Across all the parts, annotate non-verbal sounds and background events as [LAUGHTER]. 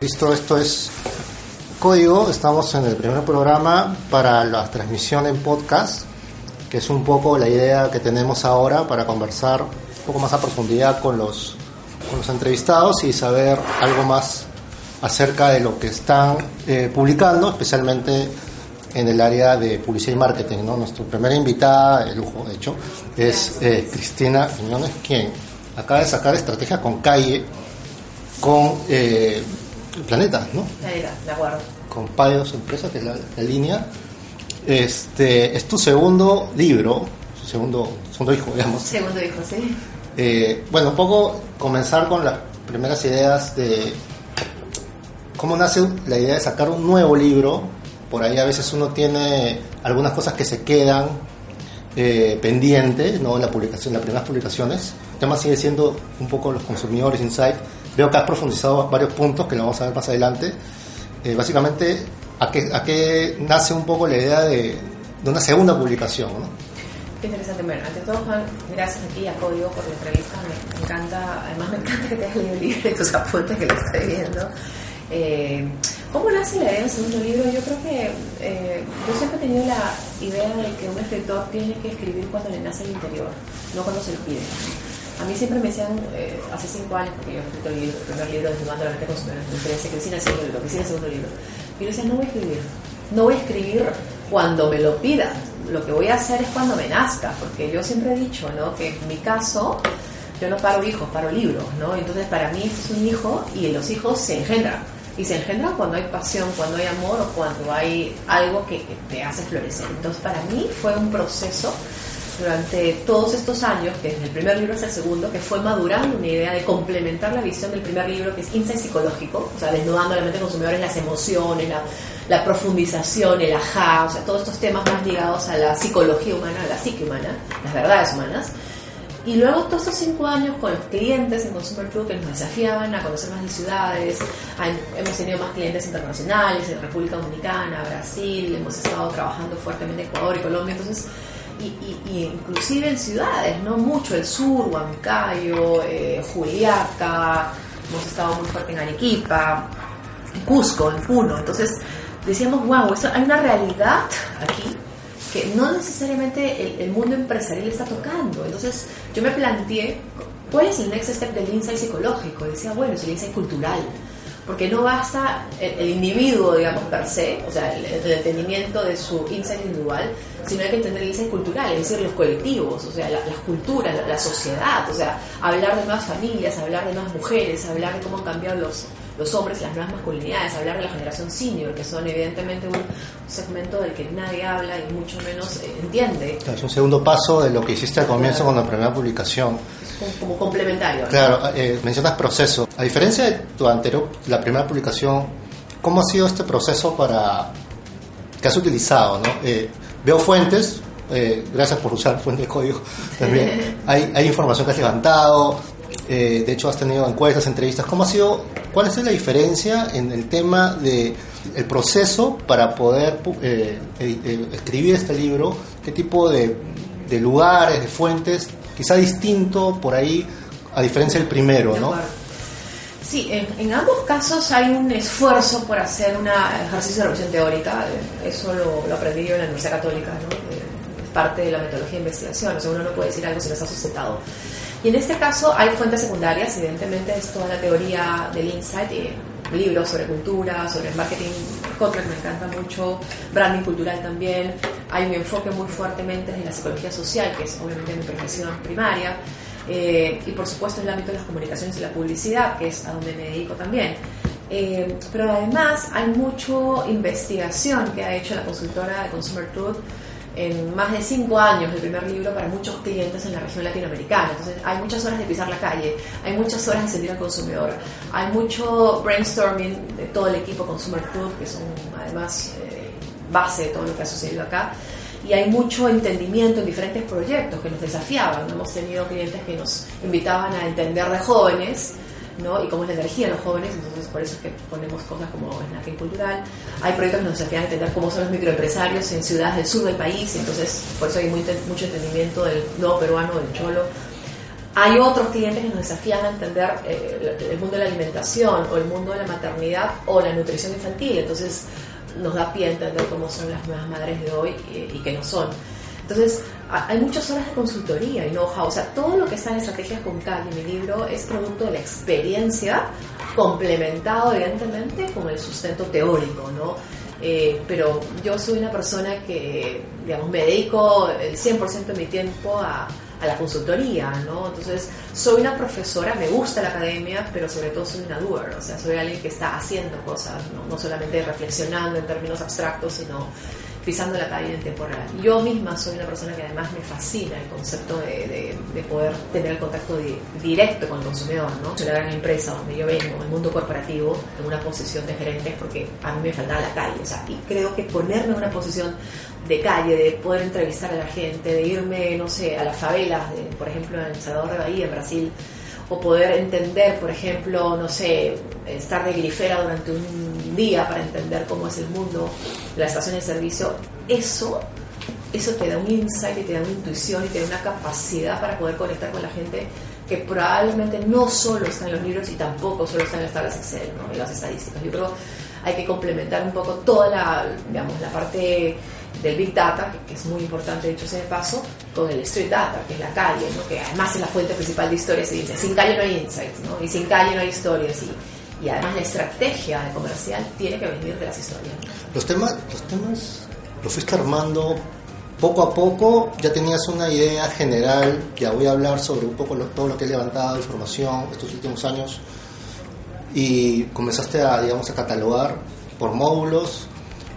Listo, esto es Código. Estamos en el primer programa para la transmisión en podcast, que es un poco la idea que tenemos ahora para conversar un poco más a profundidad con los, con los entrevistados y saber algo más acerca de lo que están eh, publicando, especialmente en el área de publicidad y marketing. ¿no? Nuestra primera invitada, el lujo de hecho, es eh, Cristina Quiñones, quien acaba de sacar estrategia con calle, con eh, planeta, ¿no? Planeta, de acuerdo. Con Payos Empresa, que es la, la línea. Este, es tu segundo libro, segundo, segundo hijo, digamos. Segundo hijo, sí. Eh, bueno, un poco comenzar con las primeras ideas de cómo nace la idea de sacar un nuevo libro. Por ahí a veces uno tiene algunas cosas que se quedan eh, pendientes, ¿no? La publicación, las primeras publicaciones. El tema sigue siendo un poco los consumidores, insight. Veo que has profundizado varios puntos que lo vamos a ver más adelante. Eh, básicamente, ¿a qué, ¿a qué nace un poco la idea de, de una segunda publicación? ¿no? Qué interesante. Bueno, ante todo, Juan, gracias a ti a Código por la entrevista. Me encanta, además me encanta que te hayas leído el libro y tus apuntes que lo estoy viendo. Eh, ¿Cómo nace la idea del segundo libro? Yo creo que eh, yo siempre he tenido la idea de que un escritor tiene que escribir cuando le nace el interior, no cuando se lo pide. A mí siempre me decían, eh, hace cinco años, porque yo he escrito el, el primer libro de Desnudando la mente consumidora, me decía, Cristina, el segundo libro, Cristina, el segundo libro. Y yo decía, no voy a escribir, no voy a escribir cuando me lo pidan, lo que voy a hacer es cuando me nazca, porque yo siempre he dicho, ¿no? Que en mi caso, yo no paro hijos, paro libros, ¿no? Entonces, para mí, esto es un hijo y los hijos se engendran. Y se engendran cuando hay pasión, cuando hay amor o cuando hay algo que, que te hace florecer. Entonces, para mí fue un proceso durante todos estos años, que desde el primer libro hasta el segundo, que fue madurando una idea de complementar la visión del primer libro, que es Insight Psicológico, o sea, desnudando la mente consumidora las emociones, la, profundización, el ajá, o sea, todos estos temas más ligados a la psicología humana, a la psique humana, las verdades humanas. Y luego todos estos cinco años con los clientes en Consumer Club que nos desafiaban a conocer más de ciudades, a- hemos tenido más clientes internacionales en República Dominicana, Brasil, hemos estado trabajando fuertemente en Ecuador y Colombia, entonces, y, inclusive en ciudades, no mucho, el sur, Huancayo, eh, Juliaca, hemos estado muy fuerte en Arequipa, Cusco, en Puno, entonces decíamos, wow, esto, hay una realidad aquí que no necesariamente el, mundo empresarial está tocando. Entonces yo me planteé, ¿cuál es el next step del insight psicológico? Y decía, bueno, es el insight cultural. Porque no basta el, el individuo, digamos, per se, o sea, el, el entendimiento de su insight individual, sino hay que entender el insight cultural, es decir, los colectivos, o sea, la- las culturas, la, la sociedad, o sea, hablar de nuevas familias, hablar de nuevas mujeres, hablar de cómo han cambiado los, los hombres, las nuevas masculinidades, hablar de la generación senior, que son evidentemente un segmento del que nadie habla y mucho menos eh, entiende, Es un segundo paso de lo que hiciste al comienzo con la primera publicación. como, como complementario. ¿no? Claro, eh, mencionas proceso. A diferencia de tu anterior, la primera publicación, ¿cómo ha sido este proceso para que has utilizado? ¿no? Eh, veo fuentes, eh, gracias por usar fuente de código también. [LAUGHS] Hay, hay información que has levantado, eh, de hecho has tenido encuestas, entrevistas. ¿Cómo ha sido, cuál es la diferencia en el tema de el proceso para poder eh, eh, escribir este libro? ¿Qué tipo de, de lugares, de fuentes, quizá distinto por ahí a diferencia del primero, ¿no? Sí, en, en ambos casos hay un esfuerzo por hacer un ejercicio de revisión teórica. eh, Eso lo, lo aprendí yo en la Universidad Católica, ¿no? Eh, Es parte de la metodología de investigación. O sea, uno no puede decir algo si no está sustentado. Y en este caso hay fuentes secundarias, evidentemente es toda la teoría del insight, y libros sobre cultura, sobre marketing, Kotler me encanta mucho, branding cultural también. Hay un enfoque muy fuertemente en la psicología social, que es obviamente mi profesión primaria. Eh, y por supuesto el ámbito de las comunicaciones y la publicidad, que es a donde me dedico también. Eh, pero además hay mucha investigación que ha hecho la consultora de Consumer Truth en más de cinco años el primer libro para muchos clientes en la región latinoamericana. Entonces hay muchas horas de pisar la calle, hay muchas horas de sentir al consumidor, hay mucho brainstorming de todo el equipo Consumer Club, que son además eh, base de todo lo que ha sucedido acá. Y hay mucho entendimiento en diferentes proyectos que nos desafiaban. Hemos tenido clientes que nos invitaban a entender de jóvenes ¿no? y cómo es la energía de los jóvenes, entonces por eso es que ponemos cosas como snacking cultural. Hay proyectos que nos desafían a entender cómo son los microempresarios en ciudades del sur del país, entonces por eso hay mucho entendimiento del nuevo peruano, del cholo. Hay otros clientes que nos desafían a entender eh, el mundo de la alimentación o el mundo de la maternidad o la nutrición infantil, entonces nos da pie a entender cómo son las nuevas madres de hoy y, y qué no son. Entonces, hay muchas horas de consultoría y know-how. O sea, todo lo que está en Estrategias con Cali, mi libro, es producto de la experiencia, complementado, evidentemente, con el sustento teórico, ¿no? Eh, pero yo soy una persona que, digamos, me dedico el 100% de mi tiempo a, a la consultoría, ¿no? Entonces, soy una profesora, me gusta la academia, pero sobre todo soy una doer, o sea, soy alguien que está haciendo cosas, no, no solamente reflexionando en términos abstractos, sino pisando la calle en tiempo real. Yo misma soy una persona que además me fascina el concepto de, de, poder tener el contacto directo con el consumidor, ¿no? Soy la gran empresa donde yo vengo, en el mundo corporativo, en una posición de gerente, porque a mí me faltaba la calle, o sea, y creo que ponerme en una posición de calle, de poder entrevistar a la gente, de irme, no sé, a las favelas, de, por ejemplo, en Salvador de Bahía, en Brasil, o poder entender, por ejemplo, no sé, estar de grifera durante un día para entender cómo es el mundo la estación de servicio, eso, eso te da un insight y te da una intuición y te da una capacidad para poder conectar con la gente que probablemente no solo está en los libros y tampoco solo está en las tablas Excel, ¿no? en las estadísticas. Yo creo hay que complementar un poco toda la, digamos, la parte del Big Data, que, es muy importante, dicho sea de paso, con el Street Data, que es la calle, ¿no? que además es la fuente principal de historias. Y dice, sin calle no hay insights, ¿no? y sin calle no hay historias. Y, y además la estrategia de comercial tiene que venir de las historias. Los temas, los temas los fuiste armando poco a poco, ya tenías una idea general, ya voy a hablar sobre un poco todo lo que he levantado, información estos últimos años, y comenzaste a, digamos, a catalogar por módulos.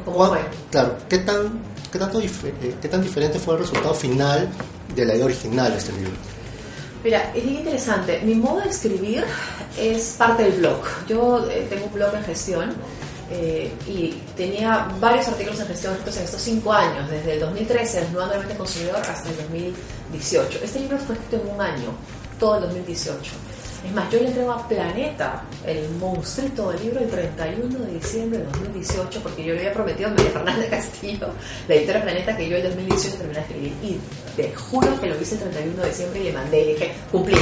¿Cómo fue? Claro, ¿qué tan, qué, tanto eh, ¿qué tan diferente fue el resultado final de la idea original de este libro? Mira, es bien interesante. Mi modo de escribir es parte del blog. Yo eh, tengo un blog en gestión eh, y tenía varios artículos en gestión en estos cinco años, desde el 2013, el nuevo ambiente consumidor, hasta el 2018. Este libro fue escrito en un año, todo el 2018. Es más, yo le entrego a Planeta el monstruito del libro el 31 de diciembre de 2018, porque yo le había prometido a María Fernanda Castillo, la editora Planeta, que yo el 2018 terminé de escribir. Y te juro que lo hice el 31 de diciembre y le mandé y le dije, cumplí.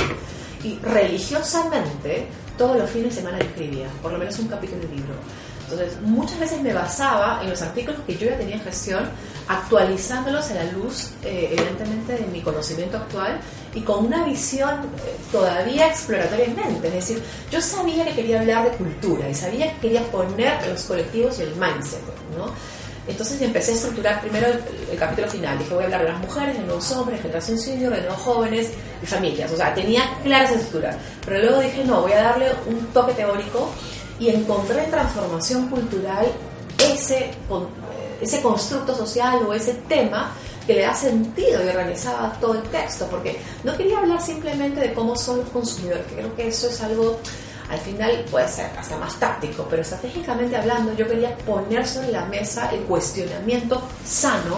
Y religiosamente, todos los fines de semana le escribía, por lo menos un capítulo del libro. Entonces, muchas veces me basaba en los artículos que yo ya tenía en gestión, actualizándolos a la luz, eh, evidentemente, de mi conocimiento actual y con una visión eh, todavía exploratoria en mente. Es decir, yo sabía que quería hablar de cultura y sabía que quería poner los colectivos y el mindset, ¿no? Entonces empecé a estructurar primero el, capítulo final. Dije, voy a hablar de las mujeres, de nuevos hombres, generación senior, de nuevos jóvenes y familias. O sea, tenía clara esa estructura. Pero luego dije, no, voy a darle un toque teórico y encontré en transformación cultural ese, ese constructo social o ese tema que le da sentido y organizaba todo el texto, porque no quería hablar simplemente de cómo son los consumidores, que creo que eso es algo, al final puede ser hasta más táctico, pero estratégicamente hablando yo quería poner sobre la mesa el cuestionamiento sano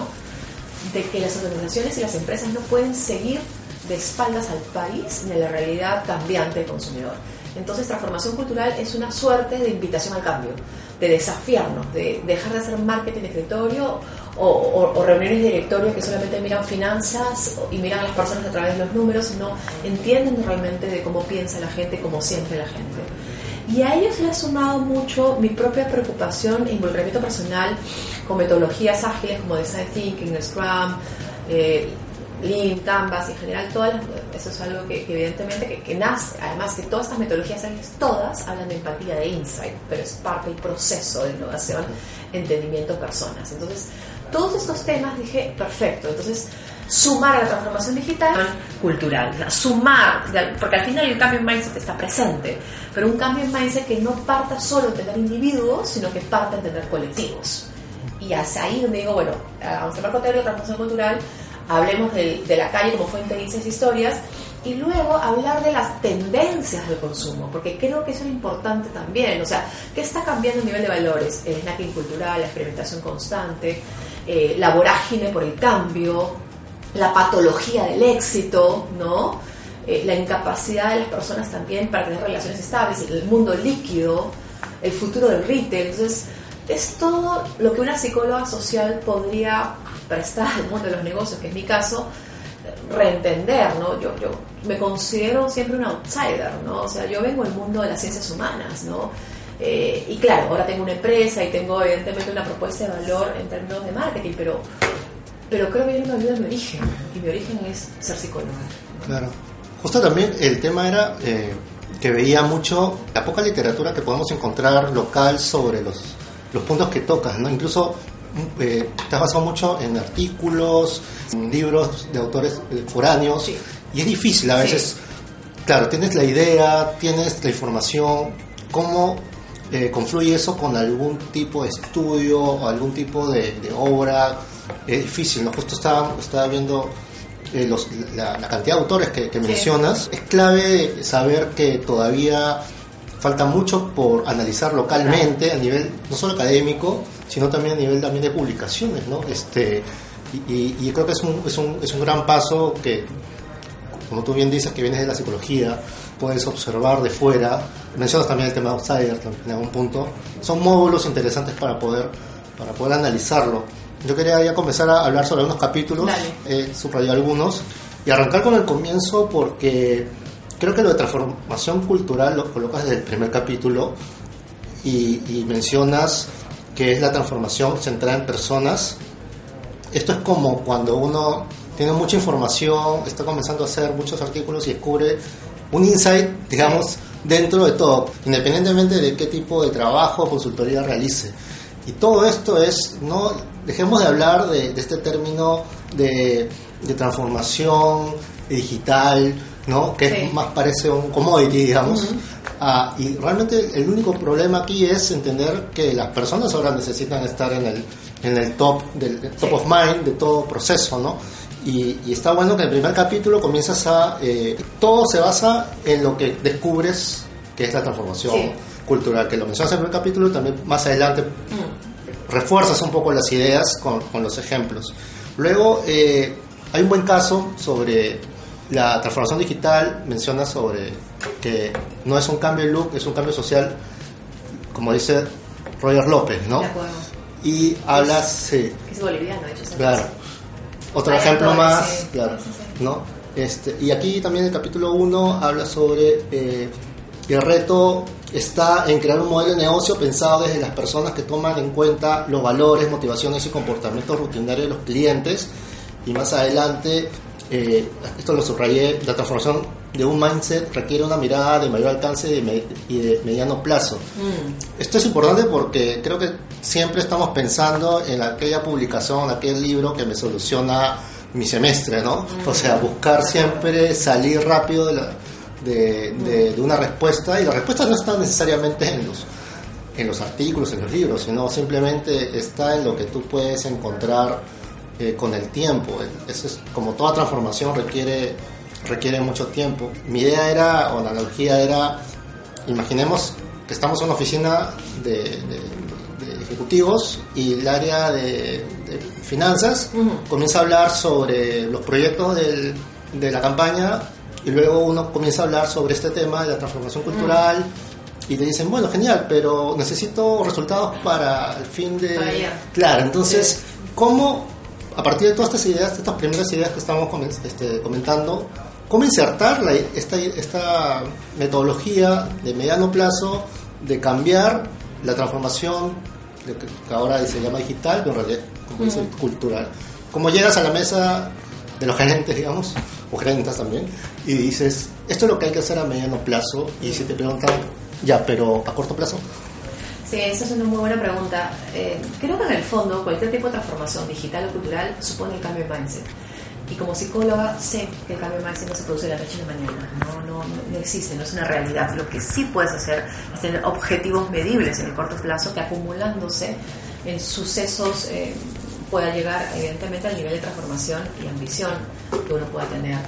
de que las organizaciones y las empresas no pueden seguir de espaldas al país ni a la realidad cambiante del consumidor. Entonces, transformación cultural es una suerte de invitación al cambio, de desafiarnos, de dejar de hacer marketing de escritorio o, reuniones de directorio que solamente miran finanzas y miran a las personas a través de los números, sino entienden realmente de cómo piensa la gente, cómo siente la gente. Y a ellos le ha sumado mucho mi propia preocupación e involucramiento personal con metodologías ágiles como Design Thinking, Scrum, eh, Lean, Canvas, en general, todas eso es algo que, evidentemente que, nace, además que todas estas metodologías todas hablan de empatía, de insight, pero es parte del proceso de innovación, entendimiento, personas. Entonces, todos estos temas dije, perfecto, entonces sumar a la transformación digital cultural, sumar, porque al final el cambio en mindset está presente, pero un cambio en mindset que no parta solo de tener individuos, sino que parta de tener colectivos. Y hasta ahí donde digo, bueno, vamos a Marco Teórico, transformación cultural, hablemos de, la calle como fuente de esas historias y luego hablar de las tendencias del consumo, porque creo que eso es importante también, o sea, ¿qué está cambiando a nivel de valores? El snacking cultural, la experimentación constante, eh, la vorágine por el cambio, la patología del éxito, ¿no? Eh, la incapacidad de las personas también para tener relaciones estables, el mundo líquido, el futuro del retail, entonces es todo lo que una psicóloga social podría prestar al mundo de los negocios, que es mi caso, reentender, ¿no? Yo, yo me considero siempre un outsider, ¿no? O sea, yo vengo del mundo de las ciencias humanas, ¿no? Eh, y claro, ahora tengo una empresa y tengo evidentemente una propuesta de valor en términos de marketing, pero, pero creo que yo no olvido mi origen, y mi origen es ser psicóloga. Claro. Justo también el tema era eh, que veía mucho la poca literatura que podemos encontrar local sobre los, los puntos que tocas, ¿no? Incluso eh, basado mucho en artículos, en libros de autores eh, foráneos, y es difícil a veces. Claro, tienes la idea, tienes la información, ¿cómo eh, confluye eso con algún tipo de estudio o algún tipo de, obra? Es difícil, ¿no? Justo estaba, estaba viendo eh, los, la, cantidad de autores que, mencionas. Es clave saber que todavía falta mucho por analizar localmente a nivel no solo académico, sino también a nivel también de publicaciones, ¿no? Este, y, creo que es un, es, un, es un gran paso que, como tú bien dices, que vienes de la psicología, puedes observar de fuera. Mencionas también el tema de Outsider en algún punto. Son módulos interesantes para poder, para poder analizarlo. Yo quería ya comenzar a hablar sobre unos capítulos, he subrayado algunos, y arrancar con el comienzo porque creo que lo de transformación cultural lo colocas desde el primer capítulo y, mencionas que es la transformación centrada en personas. Esto es como cuando uno tiene mucha información, está comenzando a hacer muchos artículos y descubre un insight, digamos, dentro de todo, independientemente de qué tipo de trabajo o consultoría realice. Y todo esto es, no dejemos de hablar de, este término de, transformación digital, ¿no? que más parece un commodity, digamos. Ah, y realmente el único problema aquí es entender que las personas ahora necesitan estar en el, en el top, del top of mind de todo proceso, ¿no? Y, está bueno que el primer capítulo comienzas a... Eh, todo se basa en lo que descubres que es la transformación cultural, que lo mencionas en el primer capítulo y también más adelante mm. refuerzas un poco las ideas con, con los ejemplos. Luego eh, hay un buen caso sobre la transformación digital, menciona sobre que no es un cambio de look, es un cambio social, como dice Roger López, ¿no? Y hablas... Sí, es boliviano, de hecho. Claro otro ejemplo más, claro, ¿no? Este, y aquí también el capítulo 1 habla sobre eh, el reto está en crear un modelo de negocio pensado desde las personas que toman en cuenta los valores, motivaciones y comportamientos rutinarios de los clientes. Y más adelante, eh, esto lo subrayé, la transformación de un mindset requiere una mirada de mayor alcance y de, mediano plazo. Mm. Esto es importante porque creo que siempre estamos pensando en aquella publicación, aquel libro que me soluciona mi semestre, ¿no? Mm. O sea, buscar siempre salir rápido de, de, una respuesta y la respuesta no está necesariamente en los, en los artículos, en los libros, sino simplemente está en lo que tú puedes encontrar eh, con el tiempo. Eso es como toda transformación requiere requiere mucho tiempo. Mi idea era, o la analogía era, imaginemos que estamos en una oficina de, ejecutivos y el área de, finanzas comienza a hablar sobre los proyectos de la campaña y luego uno comienza a hablar sobre este tema de la transformación cultural. Y te dicen, bueno, genial, pero necesito resultados para el fin de... Claro, entonces, ¿cómo a partir de todas estas ideas, estas primeras ideas que estamos este, comentando, cómo insertar esta, esta metodología de mediano plazo de cambiar la transformación de que ahora se llama digital, pero en realidad como dice, cultural. Cómo llegas a la mesa de los gerentes, digamos, o gerentes también, y dices, esto es lo que hay que hacer a mediano plazo, y si te preguntan, ya, pero a corto plazo. Sí, esa es una muy buena pregunta. Eh, creo que en el fondo cualquier tipo de transformación digital o cultural supone el cambio de mindset. Y como psicóloga sé que el cambio de mindset no se produce de la noche a la mañana, no, no, no, existe, no es una realidad. Lo que sí puedes hacer es tener objetivos medibles en el corto plazo que acumulándose en sucesos eh, pueda llegar evidentemente al nivel de transformación y ambición que uno pueda tener.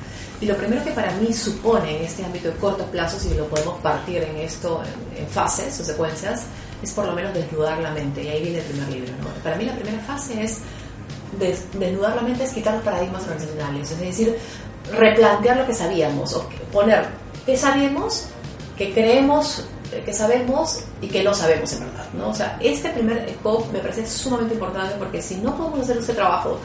Y lo primero que para mí supone en este ámbito de corto plazo, si lo podemos partir en esto en, fases o secuencias, es por lo menos desnudar la mente. Y ahí viene el primer libro. Para mí la primera fase es desnudar la mente, es quitar los paradigmas organizacionales. Es decir, replantear lo que sabíamos, o poner qué sabemos, qué creemos que sabemos y que no sabemos en verdad. ¿no? O sea, este primer scope me parece sumamente importante porque si no podemos hacer este trabajo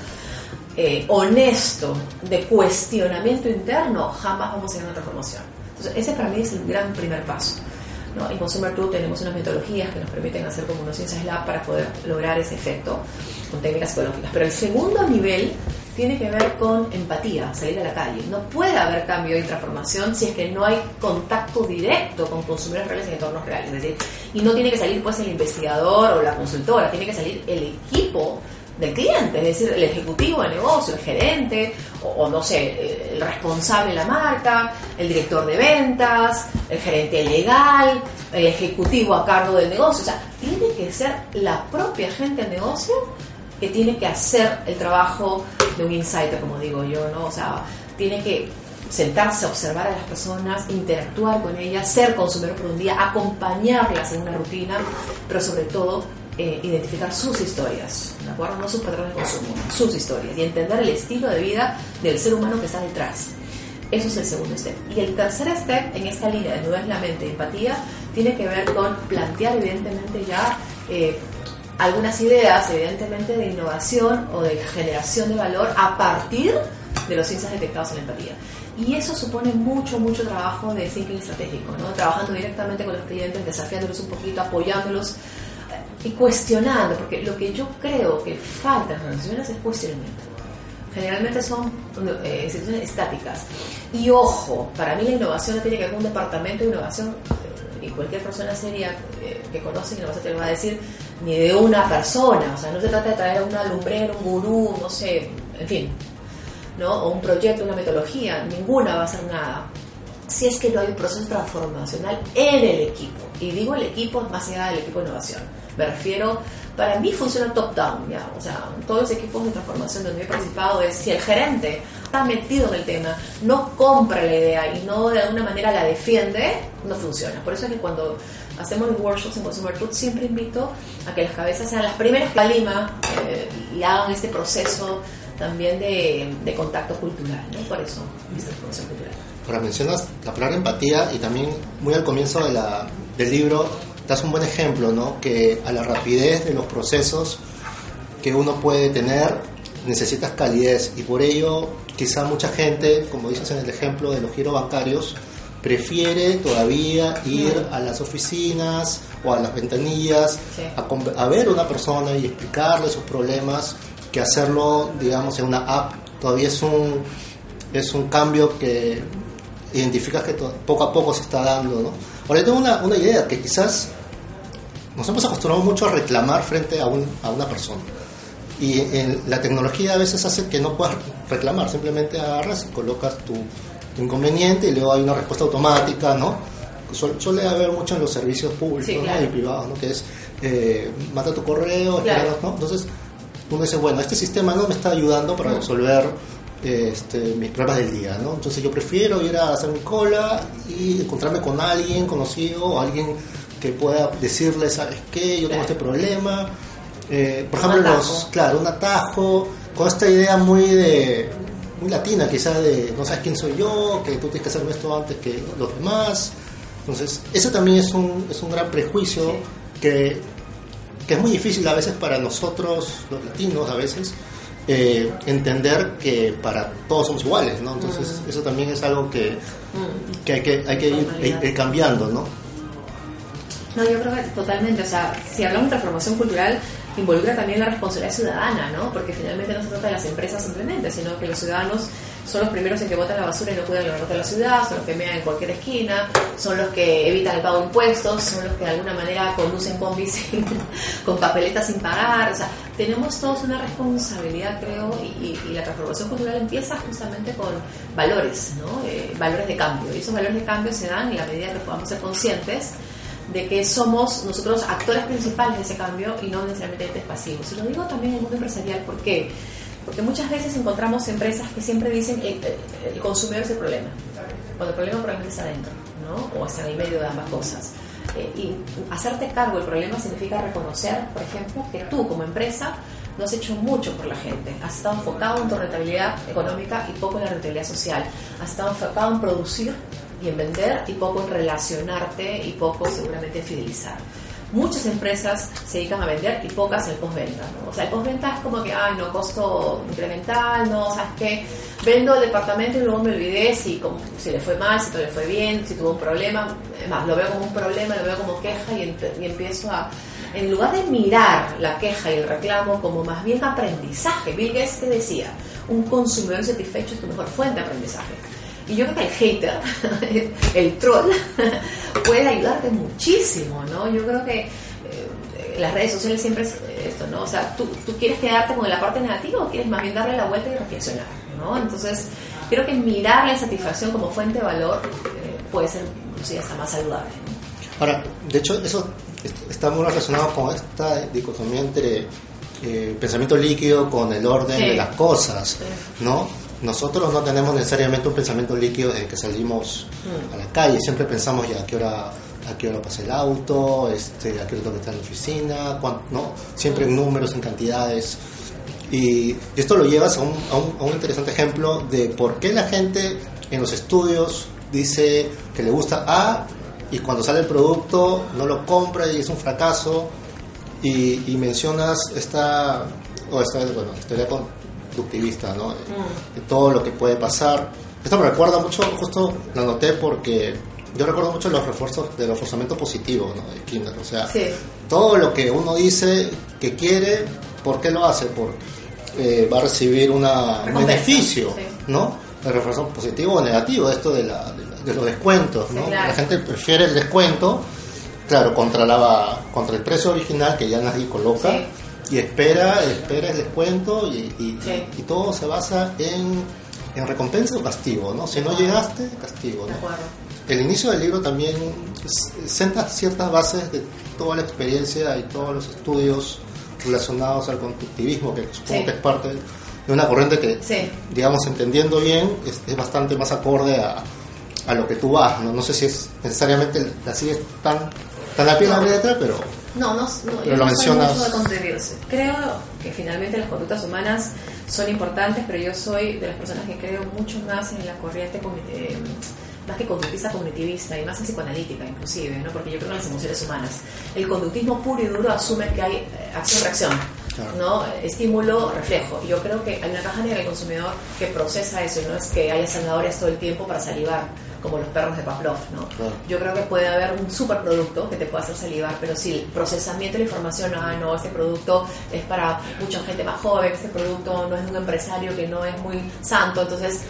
eh, honesto de cuestionamiento interno, jamás vamos a llegar a una transformación. Entonces, ese para mí es el gran primer paso. ¿No? En Consumer Tool tenemos unas metodologías que nos permiten hacer como unos ciencias lab para poder lograr ese efecto con técnicas psicológicas. Pero el segundo nivel tiene que ver con empatía, salir a la calle. No puede haber cambio y transformación si es que no hay contacto directo con consumidores reales en entornos reales. Y no tiene que salir pues el investigador o la consultora, tiene que salir el equipo del cliente, es decir, el ejecutivo de negocio, el gerente, o, no sé, el responsable de la marca, el director de ventas, el gerente legal, el ejecutivo a cargo del negocio. O sea, tiene que ser la propia gente del negocio que tiene que hacer el trabajo de un insider, como digo yo, ¿no? O sea, tiene que sentarse, observar a las personas, interactuar con ellas, ser consumidor por un día, acompañarlas en una rutina, pero sobre todo eh, identificar sus historias, ¿de acuerdo? No sus patrones de consumo, sus historias y entender el estilo de vida del ser humano que está detrás. Eso es el segundo step. Y el tercer step en esta línea de es la mente empatía tiene que ver con plantear evidentemente ya eh, algunas ideas evidentemente de innovación o de generación de valor a partir de los ciencias detectados en la empatía. Y eso supone mucho, mucho trabajo de thinking estratégico, ¿no? Trabajando directamente con los clientes, desafiándolos un poquito, apoyándolos y cuestionando, porque lo que yo creo que falta en las organizaciones es cuestionamiento. Generalmente son eh, instituciones estáticas. Y ojo, para mí la innovación no tiene que ver con un departamento de innovación, eh, y cualquier persona seria eh, que conoce innovación te lo va a decir, ni de una persona. O sea, no se trata de traer a una lumbrera, un gurú, no sé, en fin, ¿no? o un proyecto, una metodología, ninguna va a hacer nada si es que no hay un proceso transformacional en el equipo. Y digo el equipo más allá del equipo de innovación. Me refiero, para mí funciona top-down, ¿ya? O sea, todos los equipos de transformación donde he participado es si el gerente está metido en el tema, no compra la idea y no de alguna manera la defiende, no funciona. Por eso es que cuando hacemos los workshops en Consumer Food siempre invito a que las cabezas sean las primeras que Lima eh, y hagan este proceso también de, de contacto cultural, ¿no? Por eso, esta transformación cultural. Ahora mencionas la palabra empatía y también muy al comienzo de la, del libro das un buen ejemplo, ¿no? Que a la rapidez de los procesos que uno puede tener necesitas calidez y por ello quizá mucha gente, como dices en el ejemplo de los giros bancarios, prefiere todavía ir a las oficinas o a las ventanillas a, a, ver a una persona y explicarle sus problemas que hacerlo, digamos, en una app. Todavía es un, es un cambio que identificas que poco a poco se está dando. ¿no? Ahora, tengo una, una idea que quizás nos hemos acostumbrado mucho a reclamar frente a, un, a una persona. Y en, la tecnología a veces hace que no puedas reclamar, simplemente agarras y colocas tu, inconveniente y luego hay una respuesta automática, ¿no? suele haber mucho en los servicios públicos y privados, ¿no? Que es, eh, mata tu correo, ¿no? Entonces, uno dice, bueno, este sistema no me está ayudando para resolver este, mis problemas del día, ¿no? Entonces yo prefiero ir a hacer mi cola y encontrarme con alguien conocido o alguien que pueda decirle, ¿sabes qué? Yo tengo este problema. Eh, por ejemplo, los, claro, un atajo, con esta idea muy de muy latina, quizás de no sabes quién soy yo, que tú tienes que hacerme esto antes que los demás. Entonces, eso también es un, es un gran prejuicio que, que es muy difícil a veces para nosotros, los latinos, a veces, eh, entender que para todos somos iguales, ¿no? Entonces, mm. eso también es algo que, mm. que hay que, hay que ir cambiando, ¿no? No, yo creo que totalmente, o sea, si hablamos de transformación cultural, involucra también la responsabilidad ciudadana, ¿no? Porque finalmente no se trata de las empresas simplemente, sino que los ciudadanos son los primeros en que botan la basura y no cuidan el de la ciudad, son los que mean en cualquier esquina, son los que evitan el pago de impuestos, son los que de alguna manera conducen combis [LAUGHS] con papeletas sin pagar, o sea, tenemos todos una responsabilidad, creo, y, la transformación cultural empieza justamente con valores, ¿no? Eh, valores de cambio, y esos valores de cambio se dan en la medida que podamos ser conscientes de que somos nosotros actores principales de ese cambio y no necesariamente entes pasivos. Y lo digo también en el mundo empresarial, ¿por qué? Porque muchas veces encontramos empresas que siempre dicen el, el consumidor es el problema, cuando el problema probablemente está adentro, ¿no? O está en el medio de ambas cosas. Eh, y hacerte cargo del problema significa reconocer, por ejemplo, que tú como empresa no has hecho mucho por la gente. Has estado enfocado en tu rentabilidad económica y poco en la rentabilidad social. Has estado enfocado en producir y en vender y poco en relacionarte y poco seguramente en fidelizar. Muchas empresas se dedican a vender y pocas en postventa. ¿no? O sea, el postventa es como que, ay, no, costo incremental, no, ¿sabes qué? Vendo el departamento y luego me olvidé si, como, si le fue mal, si todo le fue bien, si tuvo un problema. Más, lo veo como un problema, lo veo como queja y, y empiezo a, en lugar de mirar la queja y el reclamo como más bien aprendizaje, Bill Gates te decía, un consumidor satisfecho es tu mejor fuente de aprendizaje. Y yo creo que el hater, [LAUGHS] el troll, [LAUGHS] puede ayudarte muchísimo, ¿no? Yo creo que eh, las redes sociales siempre es esto, ¿no? O sea, ¿tú, ¿tú quieres quedarte con la parte negativa o quieres más bien darle la vuelta y reflexionar, ¿no? Entonces, creo que mirar la satisfacción como fuente de valor eh, puede ser, hasta más saludable. ¿no? Ahora, de hecho, eso está muy relacionado con esta dicotomía entre eh, pensamiento líquido con el orden Sí. de las cosas, Sí. ¿no? Nosotros no tenemos necesariamente un pensamiento líquido desde que salimos Mm. a la calle, siempre pensamos ya a qué hora a qué hora pasa el auto, este, a qué hora tengo que estar en la oficina, cuán- ¿no? siempre en números, en cantidades. Y esto lo llevas a un, a, un, a un interesante ejemplo de por qué la gente en los estudios dice que le gusta A y cuando sale el producto no lo compra y es un fracaso. Y, y mencionas esta, o esta bueno, teoría conductivista, ¿no? De todo lo que puede pasar. Esto me recuerda mucho, justo lo noté porque yo recuerdo mucho los refuerzos del reforzamiento positivo ¿no? de Kinder. O sea, Sí. todo lo que uno dice que quiere, ¿por qué lo hace? Porque eh, va a recibir una, un beneficio, sí. ¿no? El refuerzo positivo o negativo, esto de, la, de, la- de los descuentos, ¿no? Sí, claro. La gente prefiere el descuento, claro, contra, la, contra el precio original que ya nadie coloca. Y espera, espera el descuento y, y- Sí. y todo se basa en, en recompensa o castigo, ¿no? Si no llegaste, castigo, ¿no? El inicio del libro también senta ciertas bases de toda la experiencia y todos los estudios relacionados al conductivismo, que supongo Sí. que es parte de una corriente que, Sí. digamos, entendiendo bien, es, es bastante más acorde a, a lo que tú vas. ¿no? no sé si es necesariamente la sigues tan, tan a pie de la letra, pero No, no, no Pero yo lo no mencionas- soy mucho de contribuirse. Creo que finalmente las conductas humanas son importantes, pero yo soy de las personas que creo mucho más en la corriente eh, más que conductista cognitivista y más en psicoanalítica inclusive, ¿no? porque yo creo en las emociones humanas. El conductismo puro y duro asume que hay acción-reacción, Claro. ¿no? estímulo, reflejo. Y yo creo que hay una caja negra del consumidor que procesa eso, y no es que haya zanahorias todo el tiempo para salivar, como los perros de Pavlov. ¿no? Claro. Yo creo que puede haber un superproducto que te pueda hacer salivar, pero si el procesamiento de la información, ah, no, este producto es para mucha gente más joven, este producto no es de un empresario que no es muy santo, entonces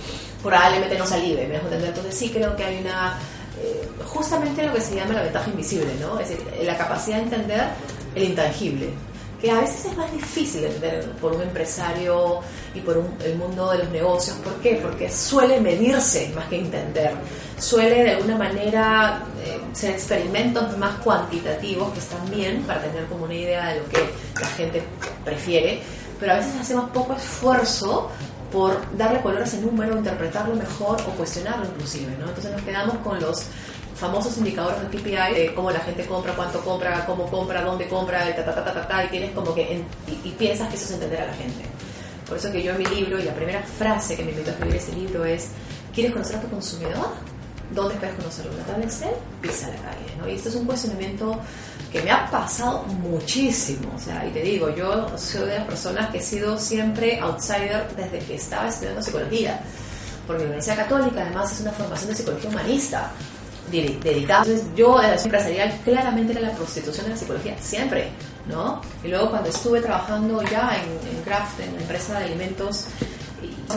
probablemente no salive, ¿me dejo entender? Entonces sí creo que hay una, eh, justamente lo que se llama la ventaja invisible, ¿no? Es decir, la capacidad de entender el intangible, que a veces es más difícil de entender por un empresario y por el mundo de los negocios. ¿Por qué? Porque suele medirse más que entender. Suele de alguna manera eh, ser experimentos más cuantitativos que están bien para tener como una idea de lo que la gente prefiere, pero a veces hacemos poco esfuerzo por darle color a ese número, interpretarlo mejor o cuestionarlo inclusive, ¿no? Entonces nos quedamos con los famosos indicadores de KPI de cómo la gente compra, cuánto compra, cómo compra, dónde compra, ta, ta, ta, ta, ta, y tienes como que en- y, y piensas que eso es entender a la gente. Por eso que yo en mi libro, y la primera frase que me invitó a escribir este libro es, ¿quieres conocer a tu consumidor? ¿Dónde esperas conocerlo? ¿En la tabla Excel? Pisa la calle, ¿no? Y esto es un cuestionamiento que me ha pasado muchísimo, o sea, y te digo, yo soy de las personas que he sido siempre outsider desde que estaba estudiando psicología, porque la Universidad Católica además es una formación de psicología humanista, dedi- dedicada. Entonces yo en la empresarial claramente era la prostitución de la psicología, siempre, ¿no? Y luego cuando estuve trabajando ya en, en Kraft, en la empresa de alimentos,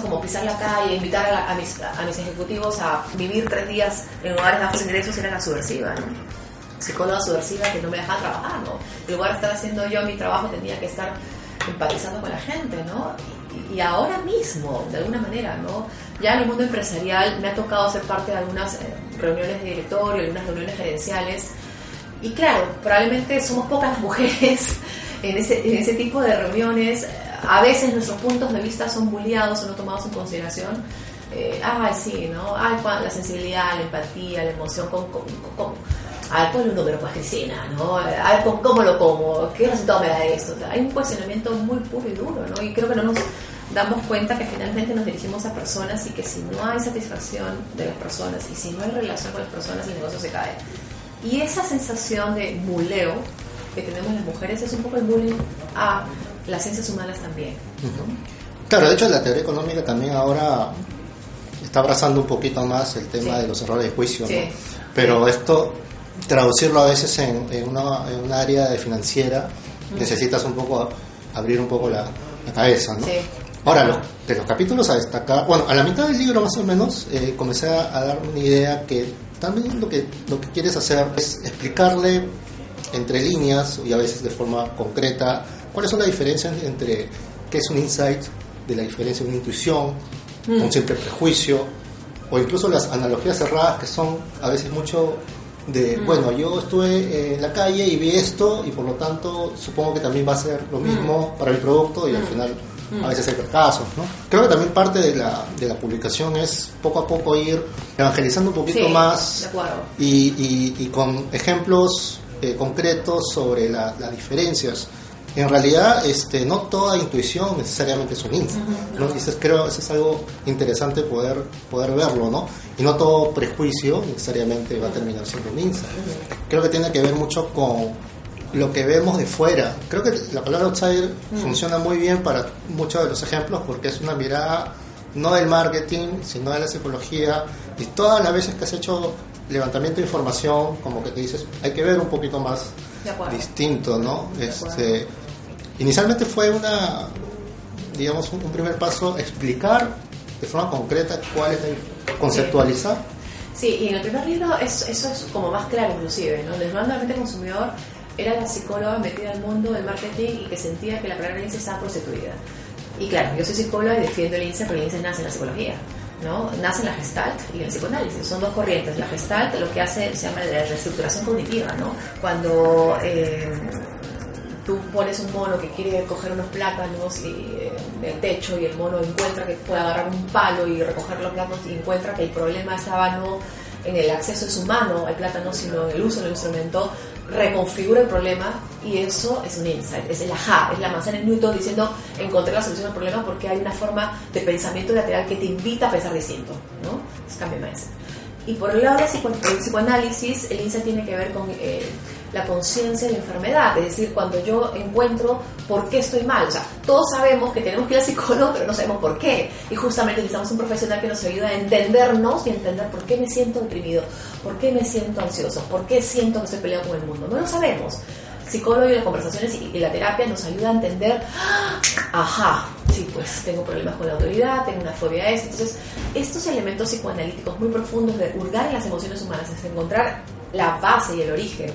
como pisar la calle, invitar a, la- a mis, a mis ejecutivos a vivir tres días en lugares bajos ingresos era la subversiva, ¿no? psicóloga subversiva que no me dejaba trabajar, ¿no? En lugar de estar haciendo yo mi trabajo tenía que estar empatizando con la gente, ¿no? Y, y ahora mismo, de alguna manera, ¿no? Ya en el mundo empresarial me ha tocado ser parte de algunas eh, reuniones de directorio, algunas reuniones gerenciales y claro, probablemente somos pocas las mujeres [LAUGHS] en ese, en ese tipo de reuniones. A veces nuestros puntos de vista son bulliados o no tomados en consideración. Eh, ay, sí, ¿no? Ay, la sensibilidad, la empatía, la emoción, con, con, con, a ver, ponle un número, pues Cristina, ¿no? A ver, ¿cómo lo como? ¿Qué resultado me da esto? hay un cuestionamiento muy puro y duro, ¿no? Y creo que no nos damos cuenta que finalmente nos dirigimos a personas y que si no hay satisfacción de las personas y si no hay relación con las personas, el negocio se cae. Y esa sensación de muleo que tenemos las mujeres es un poco el bullying a las ciencias humanas también. Claro, de hecho la teoría económica también ahora está abrazando un poquito más el tema de los errores de juicio, ¿no? Pero esto, traducirlo a veces en, en, una, en un área de financiera, necesitas un poco abrir un poco la, la cabeza, ¿no? Ahora, los, de los capítulos a destacar, bueno, a la mitad del libro más o menos eh, comencé a, dar una idea que también lo que, lo que quieres hacer es explicarle entre líneas y a veces de forma concreta cuáles son las diferencias entre qué es un insight, de la diferencia de una intuición, un simple prejuicio, o incluso las analogías cerradas que son a veces mucho de, bueno, yo estuve en la calle y vi esto y por lo tanto supongo que también va a ser lo mismo para mi producto y al final a veces hay casos, ¿no? Creo que también parte de la, de la publicación es poco a poco ir evangelizando un poquito más y, y, con ejemplos eh, concretos sobre las diferencias. En realidad, este, no toda intuición necesariamente es un insight, ¿no? Y eso, creo eso es algo interesante poder, poder verlo, ¿no? Y no todo prejuicio necesariamente va a terminar siendo un insight. Creo que tiene que ver mucho con lo que vemos de fuera. Creo que la palabra outsider mm. funciona muy bien para muchos de los ejemplos porque es una mirada no del marketing, sino de la psicología. Y todas las veces que has hecho levantamiento de información, como que te dices, hay que ver un poquito más distinto, ¿no? Este, inicialmente fue una, digamos, un, primer paso explicar de forma concreta cuál es la conceptualizar. Sí, y en el primer libro eso, eso es como más claro inclusive, ¿no? Les manda al consumidor era la psicóloga metida al mundo del marketing y que sentía que la palabra INSE estaba prostituida. Y claro, yo soy psicóloga y defiendo el INSE, pero el INSE nace en la psicología. ¿no? Nace en la Gestalt y en el psicoanálisis. Son dos corrientes. La Gestalt lo que hace se llama la reestructuración cognitiva. ¿no? Cuando eh, tú pones un mono que quiere coger unos plátanos y, eh, del techo y el mono encuentra que puede agarrar un palo y recoger los plátanos y encuentra que el problema estaba no en el acceso de su mano al plátano, sino en el uso del instrumento, reconfigura el problema y eso es un insight, es el ajá, es la manzana en Newton diciendo encontré la solución al problema porque hay una forma de pensamiento lateral que te invita a pensar distinto, ¿no? Es cambio mindset. Y por el lado del psicoanálisis, el insight tiene que ver con eh, la conciencia de la enfermedad, es decir, cuando yo encuentro por qué estoy mal. O sea, todos sabemos que tenemos que ir al psicólogo, pero no sabemos por qué. Y justamente necesitamos un profesional que nos ayude a entendernos y entender por qué me siento deprimido, por qué me siento ansioso, por qué siento que estoy peleado con el mundo. No lo sabemos. El psicólogo y las conversaciones y, la terapia nos ayuda a entender, ¡ah! ajá, sí, pues tengo problemas con la autoridad, tengo una fobia a esto. Entonces, estos elementos psicoanalíticos muy profundos de hurgar en las emociones humanas es encontrar la base y el origen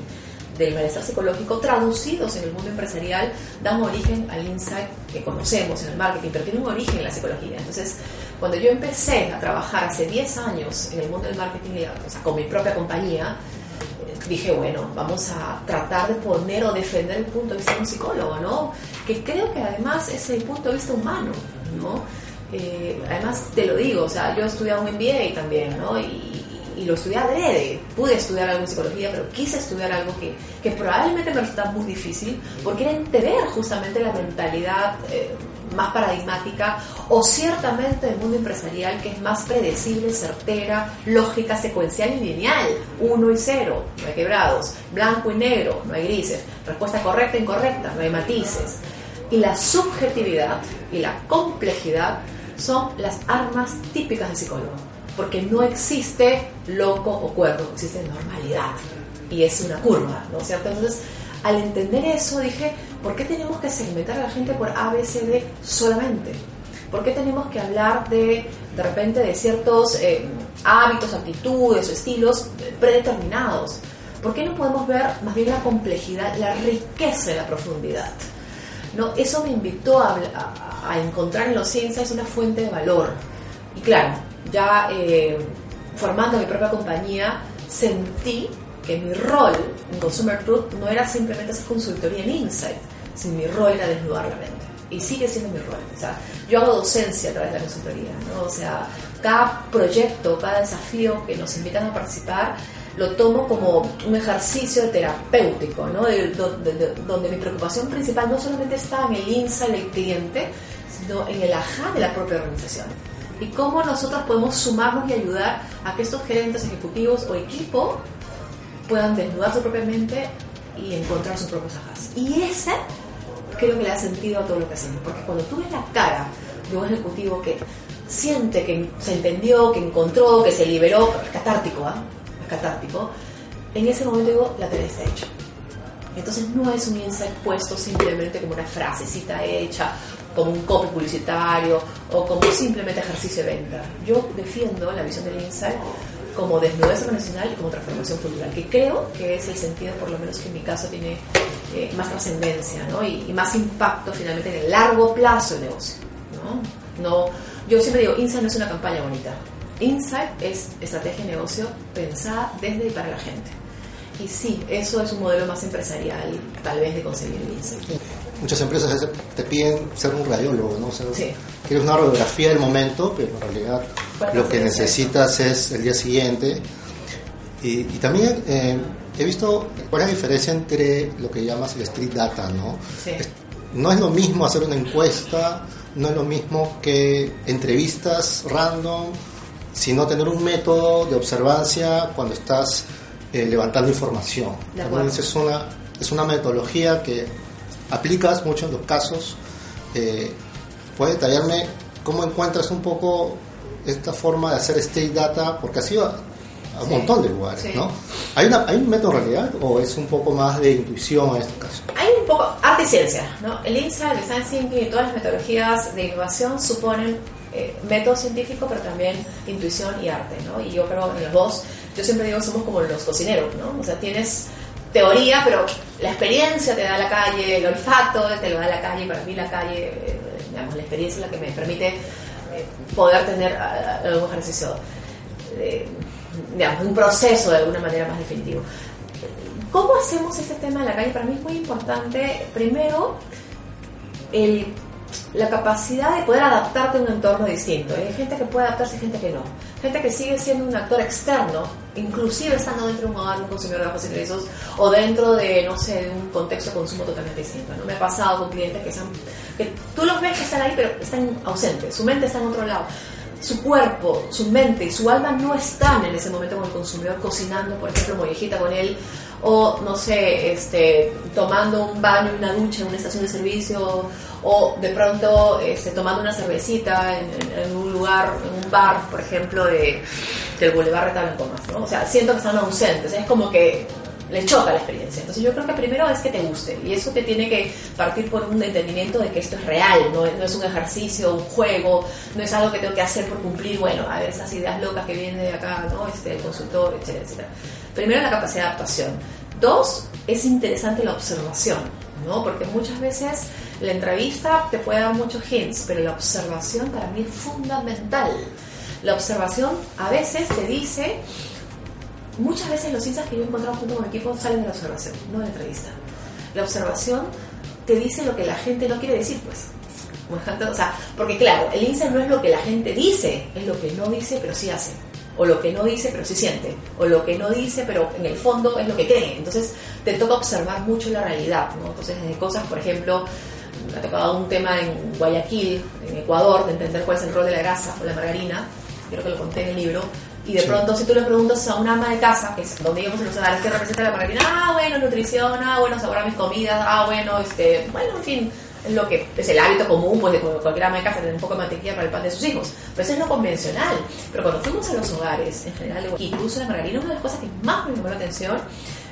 del malestar psicológico traducidos en el mundo empresarial dan origen al insight que conocemos en el marketing, pero tiene un origen en la psicología. Entonces, cuando yo empecé a trabajar hace 10 años en el mundo del marketing, o sea, con mi propia compañía, eh, dije, bueno, vamos a tratar de poner o defender el punto de vista de un psicólogo, ¿no? Que creo que además es el punto de vista humano, ¿no? Eh, además, te lo digo, o sea, yo he estudiado un MBA también, ¿no? Y, y lo estudié adrede. Pude estudiar algo en psicología, pero quise estudiar algo que, que probablemente me resultaba muy difícil, porque era entender justamente la mentalidad eh, más paradigmática o ciertamente el mundo empresarial que es más predecible, certera, lógica, secuencial y lineal. Uno y cero, no hay quebrados. Blanco y negro, no hay grises. Respuesta correcta e incorrecta, no hay matices. Y la subjetividad y la complejidad son las armas típicas del psicólogo porque no existe loco o cuerdo, existe normalidad y es una curva, ¿no es cierto? Entonces, al entender eso dije, ¿por qué tenemos que segmentar a la gente por ABCD solamente? ¿Por qué tenemos que hablar de, de repente, de ciertos eh, hábitos, actitudes o estilos predeterminados? ¿Por qué no podemos ver más bien la complejidad, la riqueza de la profundidad? ¿No? Eso me invitó a, a, encontrar en los ciencias una fuente de valor. Y claro, ya eh, formando mi propia compañía, sentí que mi rol en Consumer Truth no era simplemente hacer consultoría en Insight, sino mi rol era desnudar la mente. Y sigue siendo mi rol. O sea, yo hago docencia a través de la consultoría, ¿no? O sea, cada proyecto, cada desafío que nos invitan a participar, lo tomo como un ejercicio terapéutico, ¿no? donde mi preocupación principal no solamente está en el insight del cliente, sino en el ajá de la propia organización. Y cómo nosotros podemos sumarnos y ayudar a que estos gerentes ejecutivos o equipo puedan desnudarse propiamente y encontrar sus propios ajás. Y ese creo que le da sentido a todo lo que hacemos, porque cuando tú ves la cara de un ejecutivo que siente que se entendió, que encontró, que se liberó, es catártico, ¿ah? Es catártico, en ese momento digo, la tarea está hecha. Entonces no es un insight puesto simplemente como una frasecita hecha, como un copy publicitario o como simplemente ejercicio de venta. Yo defiendo la visión del insight como desnudez organizacional y como transformación cultural, que creo que es el sentido, por lo menos que en mi caso tiene eh, más trascendencia ¿no? y, y, más impacto finalmente en el largo plazo del negocio. ¿no? No, yo siempre digo, Insight no es una campaña bonita. Insight es estrategia de negocio pensada desde y para la gente. Y sí, eso es un modelo más empresarial, tal vez, de conseguir el Insight. Muchas empresas te piden ser un radiólogo, ¿no? Quieres una radiografía del momento, pero en realidad lo que necesitas es el día siguiente. Y, también eh, he visto cuál es la diferencia entre lo que llamas el street data, ¿no? no es lo mismo hacer una encuesta no es lo mismo que entrevistas random, sino tener un método de observancia cuando estás eh, levantando información. es una, es una metodología que aplicas mucho en los casos. Eh, ¿Puede detallarme cómo encuentras un poco esta forma de hacer state data? Porque ha sido a un montón de lugares, ¿no? ¿Hay, una, ¿Hay un método en realidad o es un poco más de intuición en este caso? Hay un poco arte y ciencia, ¿no? El INSA, el Design Thinking y todas las metodologías de innovación suponen eh, método científico, pero también intuición y arte, ¿no? Y yo creo en los dos, yo siempre digo, somos como los cocineros, ¿no? O sea, tienes teoría, pero la experiencia te da la calle, el olfato te lo da la calle, para mí la calle, digamos, la experiencia es la que me permite eh, poder tener algún ejercicio digamos, un proceso de alguna manera más definitivo. ¿Cómo hacemos este tema de la calle? Para mí es muy importante, primero, la capacidad de poder adaptarte a un entorno distinto. Hay gente que puede adaptarse y gente que no. Gente que sigue siendo un actor externo, inclusive estando dentro de un hogar, un consumidor de bajos ingresos, o dentro de, no sé, de un contexto de consumo totalmente distinto. ¿no? Me ha pasado con clientes que, están, que tú los ves que están ahí, pero están ausentes, su mente está en otro lado su cuerpo, su mente y su alma no están en ese momento con el consumidor cocinando, por ejemplo, mollejita con él, o no sé, este, tomando un baño una ducha en una estación de servicio, o de pronto este, tomando una cervecita en, un lugar, en un bar, por ejemplo, de, del Boulevard Retablo en Comas, ¿no? O sea, siento que están ausentes, es como que le choca la experiencia. Entonces yo creo que primero es que te guste y eso te tiene que partir por un entendimiento de que esto es real, no, es un ejercicio, un juego, no es algo que tengo que hacer por cumplir, bueno, a esas ideas locas que vienen de acá, ¿no? Este, el consultor, etcétera, etcétera. Primero la capacidad de adaptación. Dos, es interesante la observación, ¿no? Porque muchas veces la entrevista te puede dar muchos hints, pero la observación para mí es fundamental. La observación a veces te dice muchas veces los insights que yo he encontrado junto con equipo salen de la observación, no de la entrevista. La observación te dice lo que la gente no quiere decir, pues. O sea, porque claro, el insight no es lo que la gente dice, es lo que no dice pero sí hace. O lo que no dice pero sí siente. O lo que no dice pero en el fondo es lo que cree. Entonces te toca observar mucho la realidad, ¿no? Entonces desde cosas, por ejemplo, me ha tocado un tema en Guayaquil, en Ecuador, de entender cuál es el rol de la grasa o la margarina, creo que lo conté en el libro, y de pronto, si tú le preguntas a una ama de casa, que es donde íbamos en los hogares, ¿qué representa la margarina? Ah, bueno, nutrición, ah, bueno, sabor a mis comidas, ah, bueno, este, bueno, en fin, es lo que es el hábito común, pues de cualquier ama de casa tener un poco de mantequilla para el pan de sus hijos. Pero eso es lo convencional. Pero cuando fuimos a los hogares, en general, incluso la margarina, una de las cosas que más me llamó la atención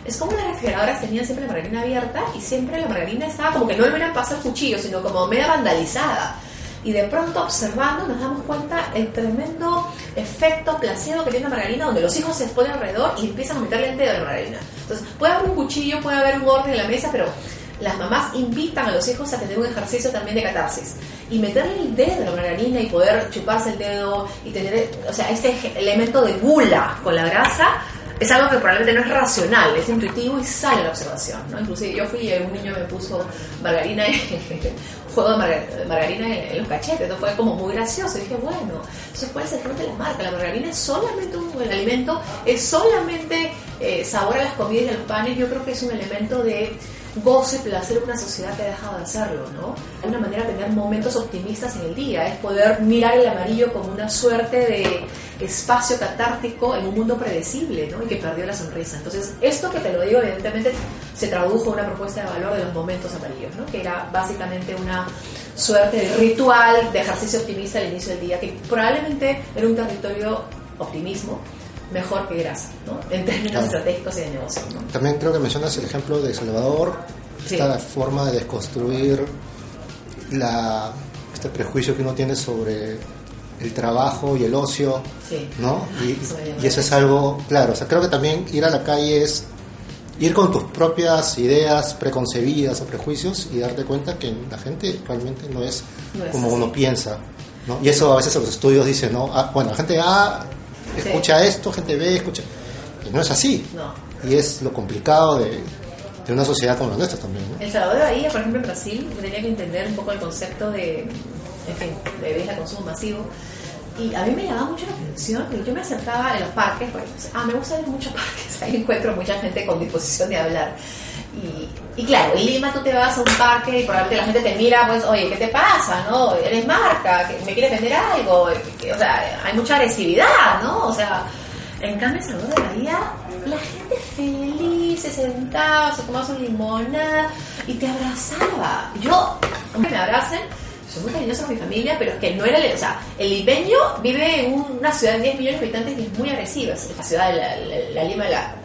es como las refrigeradoras tenían siempre la margarina abierta y siempre la margarina estaba como que no le hubieran pasado el cuchillo, sino como media vandalizada y de pronto observando nos damos cuenta el tremendo efecto placebo que tiene la margarina, donde los hijos se ponen alrededor y empiezan a meterle el dedo a la margarina. Entonces, puede haber un cuchillo, puede haber un orden en la mesa, pero las mamás invitan a los hijos a tener un ejercicio también de catarsis y meterle el dedo a la margarina y poder chuparse el dedo y tener, o sea, este elemento de gula con la grasa es algo que probablemente no es racional, es intuitivo y sale la observación, ¿no? Inclusive yo fui y un niño me puso margarina, [LAUGHS] juego de margarina en, los cachetes, entonces fue como muy gracioso, dije, bueno, eso puede ser de la marca, la margarina es solamente un buen alimento, es solamente eh, sabor a las comidas y a los panes, yo creo que es un elemento de goce, placer una sociedad que ha dejado de hacerlo, ¿no? Hay una manera de tener momentos optimistas en el día, es poder mirar el amarillo como una suerte de espacio catártico en un mundo predecible, ¿no? Y que perdió la sonrisa. Entonces, esto que te lo digo, evidentemente, se tradujo en una propuesta de valor de los momentos amarillos, ¿no? Que era básicamente una suerte de ritual de ejercicio optimista al inicio del día, que probablemente era un territorio optimismo, mejor que grasa, ¿no? En términos estratégicos y de negocio. ¿no? También creo que mencionas el ejemplo de Salvador, esta forma de desconstruir la, este prejuicio que uno tiene sobre el trabajo y el ocio, ¿no? Y, eso es algo, claro, o sea, creo que también ir a la calle es ir con tus propias ideas preconcebidas o prejuicios y darte cuenta que la gente realmente no es, como uno piensa, ¿no? Y eso a veces los estudios dicen, ¿no? Ah, bueno, la gente A escucha esto, gente B escucha... Y no es así. Y es lo complicado de, de una sociedad como la nuestra también. El Salvador de Bahía, por ejemplo, en Brasil, tenía que entender un poco el concepto de, en fin, de de consumo masivo. Y a mí me llamaba mucho la atención, porque yo me acercaba en los parques, porque, ah, me gusta ir muchos [LAUGHS] parques, ahí encuentro mucha gente con disposición de hablar. Y, claro, en Lima tú te vas a un parque y probablemente la gente te mira, pues, oye, ¿qué te pasa? ¿No? Eres marca, me quieres vender algo. O sea, hay mucha agresividad, ¿no? O sea, en cambio, en Salvador de Bahía, la gente feliz, se sentaba, se tomaba su limonada y te abrazaba. Yo, hombre, me abracen, soy muy cariñosa con mi familia, pero es que no era, o sea, el limeño vive en una ciudad de 10 millones de habitantes y es muy agresiva, es la ciudad de la, la, Lima de la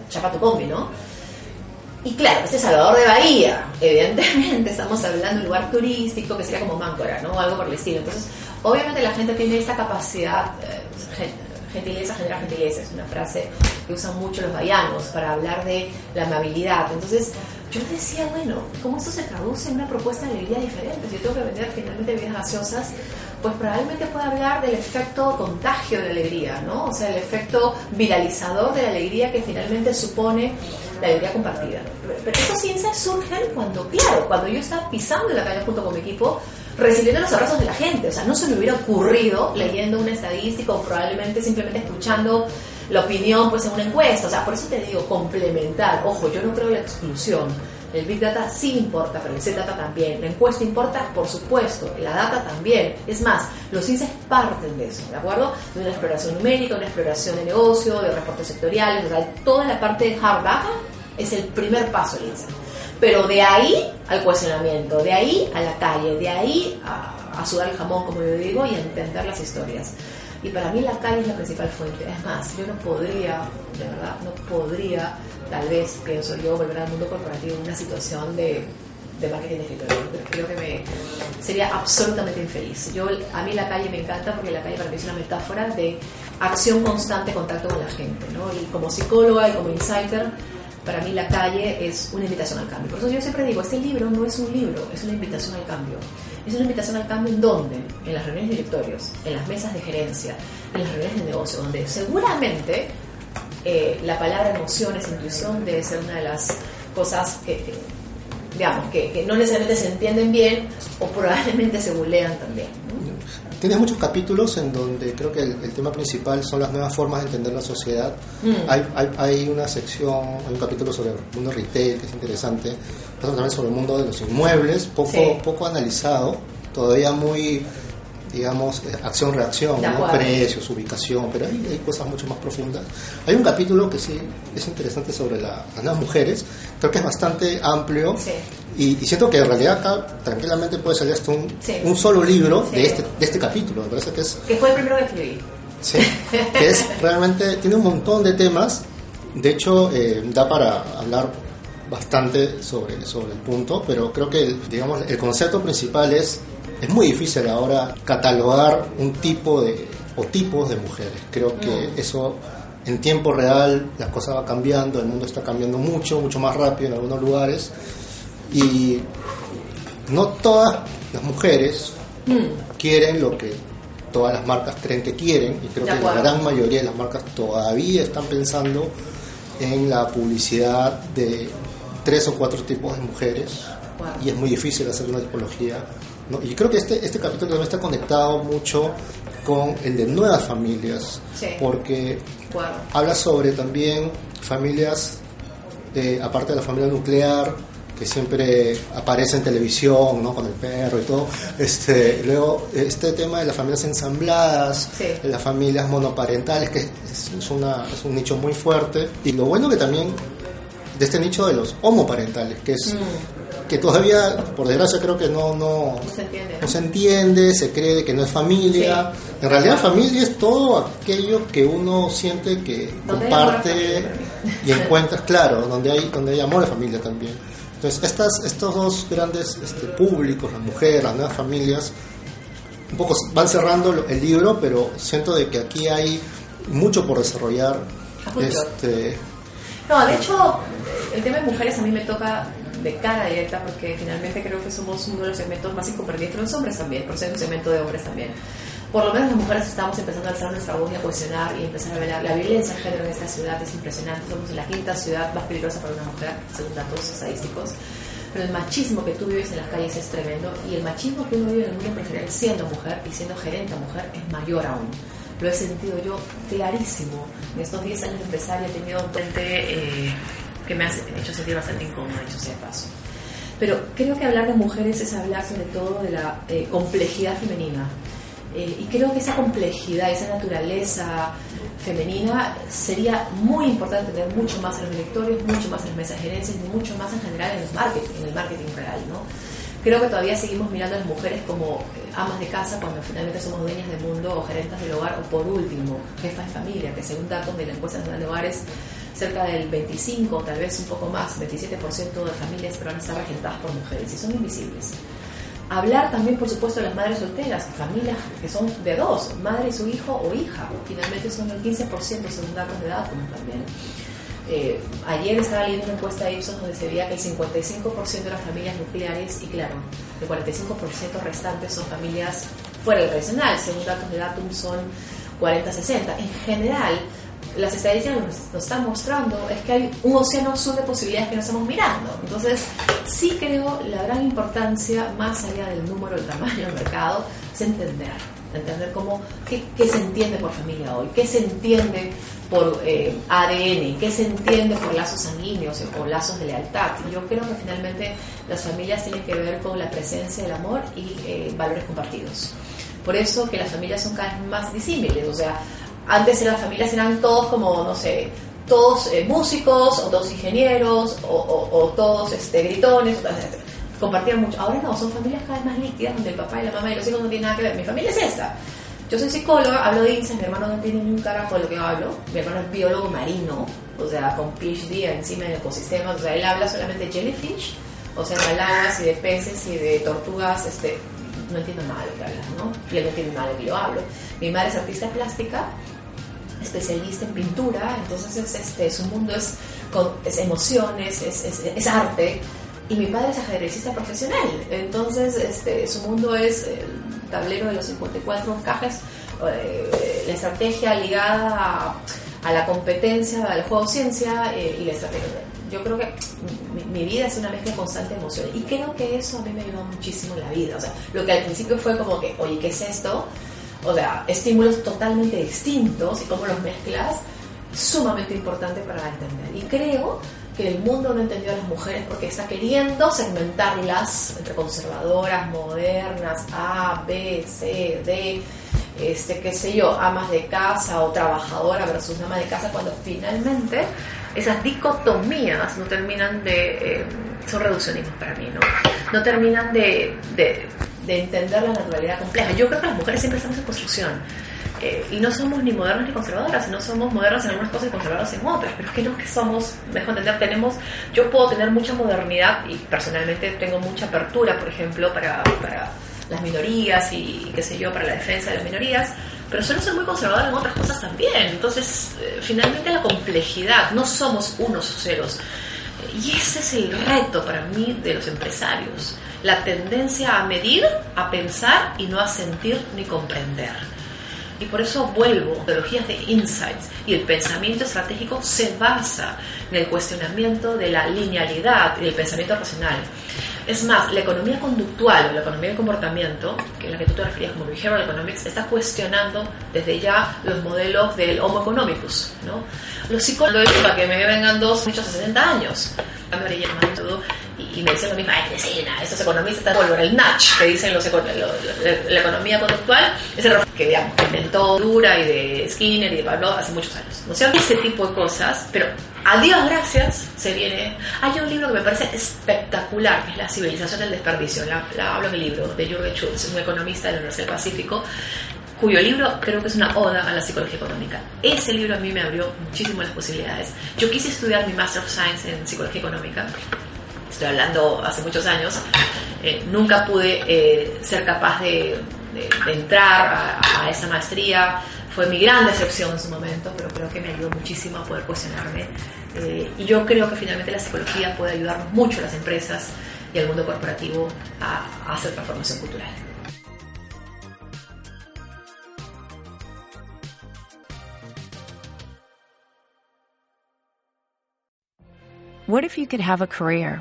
¿no? Y claro, este es Salvador de Bahía, evidentemente estamos hablando de un lugar turístico que sería como Máncora, ¿no? Algo por el estilo. Entonces, obviamente la gente tiene esta capacidad, eh, gentileza genera gentileza, es una frase que usan mucho los bahianos para hablar de la amabilidad. Entonces, yo decía, bueno, ¿cómo esto se traduce en una propuesta de alegría diferente? Yo tengo que vender finalmente bebidas gaseosas, pues probablemente pueda hablar del efecto contagio de alegría, ¿no? O sea, el efecto viralizador de la alegría que finalmente supone la alegría compartida. Pero estos ciencias surgen cuando, claro, cuando yo estaba pisando en la calle junto con mi equipo, recibiendo los abrazos de la gente. O sea, no se me hubiera ocurrido leyendo una estadística o probablemente simplemente escuchando la opinión pues en una encuesta. O sea, por eso te digo, complementar. Ojo, yo no creo en la exclusión. El Big Data sí importa, pero el Z Data también. La encuesta importa, por supuesto. La data también. Es más, los ciencias parten de eso, ¿de acuerdo? De una exploración numérica, una exploración de negocio, de reportes sectoriales. O sea, toda la parte de hard data es el primer paso del INSA. Pero de ahí al cuestionamiento, de ahí a la calle, de ahí a, a sudar el jamón, como yo digo, y a entender las historias. Y para mí la calle es la principal fuente. Es más, yo no podría, de verdad, no podría, tal vez, pienso yo, volver al mundo corporativo en una situación de, de marketing de escritorio. Creo que me sería absolutamente infeliz. Yo, a mí la calle me encanta porque la calle para mí es una metáfora de acción constante, contacto con la gente. ¿no? Y como psicóloga y como insider, para mí la calle es una invitación al cambio. Por eso yo siempre digo, este libro no es un libro, es una invitación al cambio. Es una invitación al cambio en dónde? En las reuniones de directorios, en las mesas de gerencia, en las reuniones de negocio, donde seguramente eh, la palabra emociones, intuición debe ser una de las cosas que, digamos, que, no necesariamente se entienden bien o probablemente se bulean también. Tienes muchos capítulos en donde creo que el, tema principal son las nuevas formas de entender la sociedad. Mm. Hay, hay, hay, una sección, hay un capítulo sobre el mundo retail que es interesante, también sobre el mundo de los inmuebles, poco, poco analizado, todavía muy digamos, eh, acción-reacción, precios, ubicación, pero hay, hay, cosas mucho más profundas. Hay un capítulo que sí es interesante sobre la, las mujeres, creo que es bastante amplio y, siento que en realidad acá tranquilamente puede salir hasta un, un solo libro de, este, de este capítulo, me parece que es... Que fue el primero que escribí. Sí, que es realmente, tiene un montón de temas, de hecho eh, da para hablar bastante sobre, sobre el punto, pero creo que digamos, el concepto principal es es muy difícil ahora catalogar un tipo de o tipos de mujeres. Creo que mm. eso en tiempo real las cosas van cambiando, el mundo está cambiando mucho, mucho más rápido en algunos lugares y no todas las mujeres mm. quieren lo que todas las marcas creen que quieren y creo que la gran mayoría de las marcas todavía están pensando en la publicidad de tres o cuatro tipos de mujeres y es muy difícil hacer una tipología. ¿No? Y creo que este, este capítulo también está conectado mucho con el de nuevas familias, porque habla sobre también familias, aparte de la familia nuclear, que siempre aparece en televisión, ¿no? Con el perro y todo. Este, luego, este tema de las familias ensambladas, de las familias monoparentales, que es, una, es un nicho muy fuerte. Y lo bueno que también de este nicho de los homoparentales, que es mm. Que todavía, por desgracia, creo que no, no, se, entiende. se cree que no es familia. En realidad, familia es todo aquello que uno siente que comparte y encuentras, claro, donde hay, donde hay amor de familia también. Entonces, estas, estos dos grandes este, públicos, las mujeres, las nuevas familias, un poco van cerrando el libro, pero siento de que aquí hay mucho por desarrollar. Este, no, de hecho, el tema de mujeres a mí me toca de cara directa porque finalmente creo que somos uno de los segmentos más incomprendidos, los hombres también, por ser un segmento de hombres también por lo menos las mujeres estamos empezando a alzar nuestra voz y a cuestionar y empezar a ver la violencia de género en esta ciudad es impresionante. Somos la quinta ciudad más peligrosa para una mujer, según datos estadísticos. Pero el machismo que tú vives en las calles es tremendo y el machismo que uno vive en el mundo empresarial siendo mujer y siendo gerente mujer es mayor aún. Lo he sentido yo clarísimo. En estos 10 años de empresaria he tenido un puente eh, que me ha hecho sentir bastante incómodo, dicho sea paso. Pero creo que hablar de mujeres es hablar sobre todo de la eh, complejidad femenina eh, y creo que esa complejidad, esa naturaleza femenina sería muy importante tener mucho más en los directorios, mucho más en las mesas de gerencia y mucho más en general en el marketing, en el marketing real, ¿no? Creo que todavía seguimos mirando a las mujeres como eh, amas de casa cuando finalmente somos dueñas del mundo o gerentas del hogar o por último jefas de familia, que según datos de la encuesta nacional de hogares cerca del 25 o tal vez un poco más, 27% de familias van a estar regentadas por mujeres y son invisibles. Hablar también, por supuesto, de las madres solteras, familias que son de dos, madre y su hijo o hija. Finalmente son el 15% según datos de datos también. Eh, ayer estaba leyendo una encuesta de Ipsos donde se veía que el 55% de las familias nucleares, y claro, el 45% restantes son familias fuera del tradicional, según datos de Datum son 40-60. En general, las estadísticas nos, están mostrando es que hay un océano azul de posibilidades que no estamos mirando. Entonces, sí creo la gran importancia, más allá del número, del tamaño del mercado, es entender. Entender cómo, qué, se entiende por familia hoy, qué se entiende por eh, ADN, qué se entiende por lazos sanguíneos o lazos de lealtad. Yo creo que finalmente las familias tienen que ver con la presencia del amor y eh, valores compartidos. Por eso que las familias son cada vez más disímiles, o sea, antes en las familias eran todos como, no sé, todos eh, músicos, o todos ingenieros, o, todos este, gritones, compartían mucho. Ahora no, son familias cada vez más líquidas, donde el papá y la mamá y los hijos no tienen nada que ver. Mi familia es esta. Yo soy psicóloga, hablo de INSEE, mi hermano no tiene ni un carajo de lo que yo hablo. Mi hermano es biólogo marino, o sea, con PhD encima de ecosistemas, o sea, él habla solamente de jellyfish, o sea, de lagas y de peces y de tortugas, este, no entiendo nada de lo que hablas, ¿no? Y él no entiende nada de lo que yo hablo. Mi madre es artista plástica, especialista en pintura, entonces es, este, su mundo es, es emociones, es, es, arte, y mi padre es ajedrecista profesional, entonces este, su mundo es el tablero de los 54 cajas, eh, la estrategia ligada a, la competencia, al juego ciencia eh, y la estrategia. Yo creo que mi, vida es una mezcla constante de emociones y creo que eso a mí me ayudó muchísimo en la vida. O sea, lo que al principio fue como que, oye, ¿qué es esto? O sea, estímulos totalmente distintos y cómo los mezclas, sumamente importante para entender. Y creo que el mundo no entendió a las mujeres porque está queriendo segmentarlas entre conservadoras, modernas, A, B, C, D, este, qué sé yo, amas de casa o trabajadora versus ama de casa, cuando finalmente esas dicotomías no terminan de... Eh, son reduccionismos para mí, ¿no? No terminan de de entender la naturalidad compleja. Yo creo que las mujeres siempre estamos en construcción. Eh, y no somos ni modernas ni conservadoras, sino somos modernas en algunas cosas y conservadoras en otras, pero es que no que somos, mejor entender, tenemos, yo puedo tener mucha modernidad y personalmente tengo mucha apertura, por ejemplo, para, para las minorías y, qué sé yo, para la defensa de las minorías, pero suelo ser muy conservadora en otras cosas también. Entonces, eh, finalmente la complejidad, no somos unos o ceros. Y ese es el reto para mí de los empresarios la tendencia a medir, a pensar y no a sentir ni comprender. Y por eso vuelvo, metodologías de insights y el pensamiento estratégico se basa en el cuestionamiento de la linealidad y del pensamiento racional. Es más, la economía conductual o la economía del comportamiento, que es la que tú te referías como behavioral economics, está cuestionando desde ya los modelos del Homo economicus. ¿no? Los psicólogos, para que me vengan dos muchos a 60 años, y y me dicen lo mismo, ay, Cristina, estos economistas están volver el Natch, que dicen los, la, economía conductual, es el que digamos, inventó Dura y de Skinner y de Pablo hace muchos años. ¿No sé, ese tipo de cosas, pero a Dios gracias se viene. Hay un libro que me parece espectacular, que es La civilización del desperdicio. La, hablo en el libro de Jürgen Schultz, un economista de la Universidad del Pacífico, cuyo libro creo que es una oda a la psicología económica. Ese libro a mí me abrió muchísimo las posibilidades. Yo quise estudiar mi Master of Science en psicología económica estoy hablando hace muchos años, eh, nunca pude eh, ser capaz de, entrar a, esa maestría. Fue mi gran decepción en su momento, pero creo que me ayudó muchísimo a poder cuestionarme. Eh, y yo creo que finalmente la psicología puede ayudarnos mucho a las empresas y al mundo corporativo a, a hacer transformación cultural. What if you could have a career